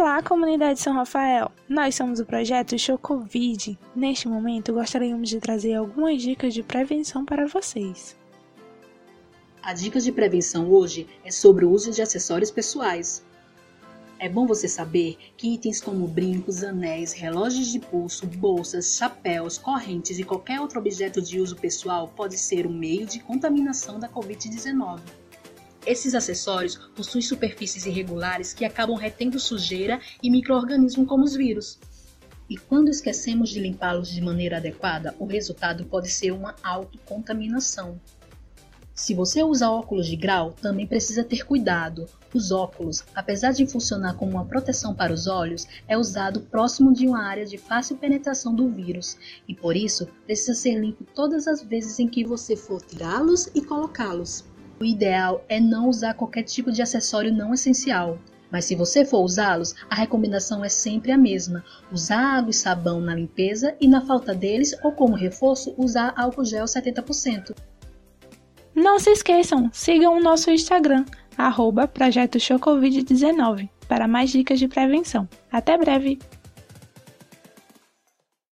Olá, comunidade São Rafael! Nós somos o projeto Chocovid. Neste momento, gostaríamos de trazer algumas dicas de prevenção para vocês. A dica de prevenção hoje é sobre o uso de acessórios pessoais. É bom você saber que itens como brincos, anéis, relógios de pulso, bolsas, chapéus, correntes e qualquer outro objeto de uso pessoal pode ser um meio de contaminação da Covid-19. Esses acessórios possuem superfícies irregulares que acabam retendo sujeira e microorganismos como os vírus. E quando esquecemos de limpá-los de maneira adequada, o resultado pode ser uma autocontaminação. Se você usa óculos de grau, também precisa ter cuidado. Os óculos, apesar de funcionar como uma proteção para os olhos, é usado próximo de uma área de fácil penetração do vírus e por isso precisa ser limpo todas as vezes em que você for tirá-los e colocá-los. O ideal é não usar qualquer tipo de acessório não essencial. Mas se você for usá-los, a recomendação é sempre a mesma: usar água e sabão na limpeza e, na falta deles, ou como reforço, usar álcool gel 70%. Não se esqueçam, sigam o nosso Instagram, arroba Projeto 19 para mais dicas de prevenção. Até breve!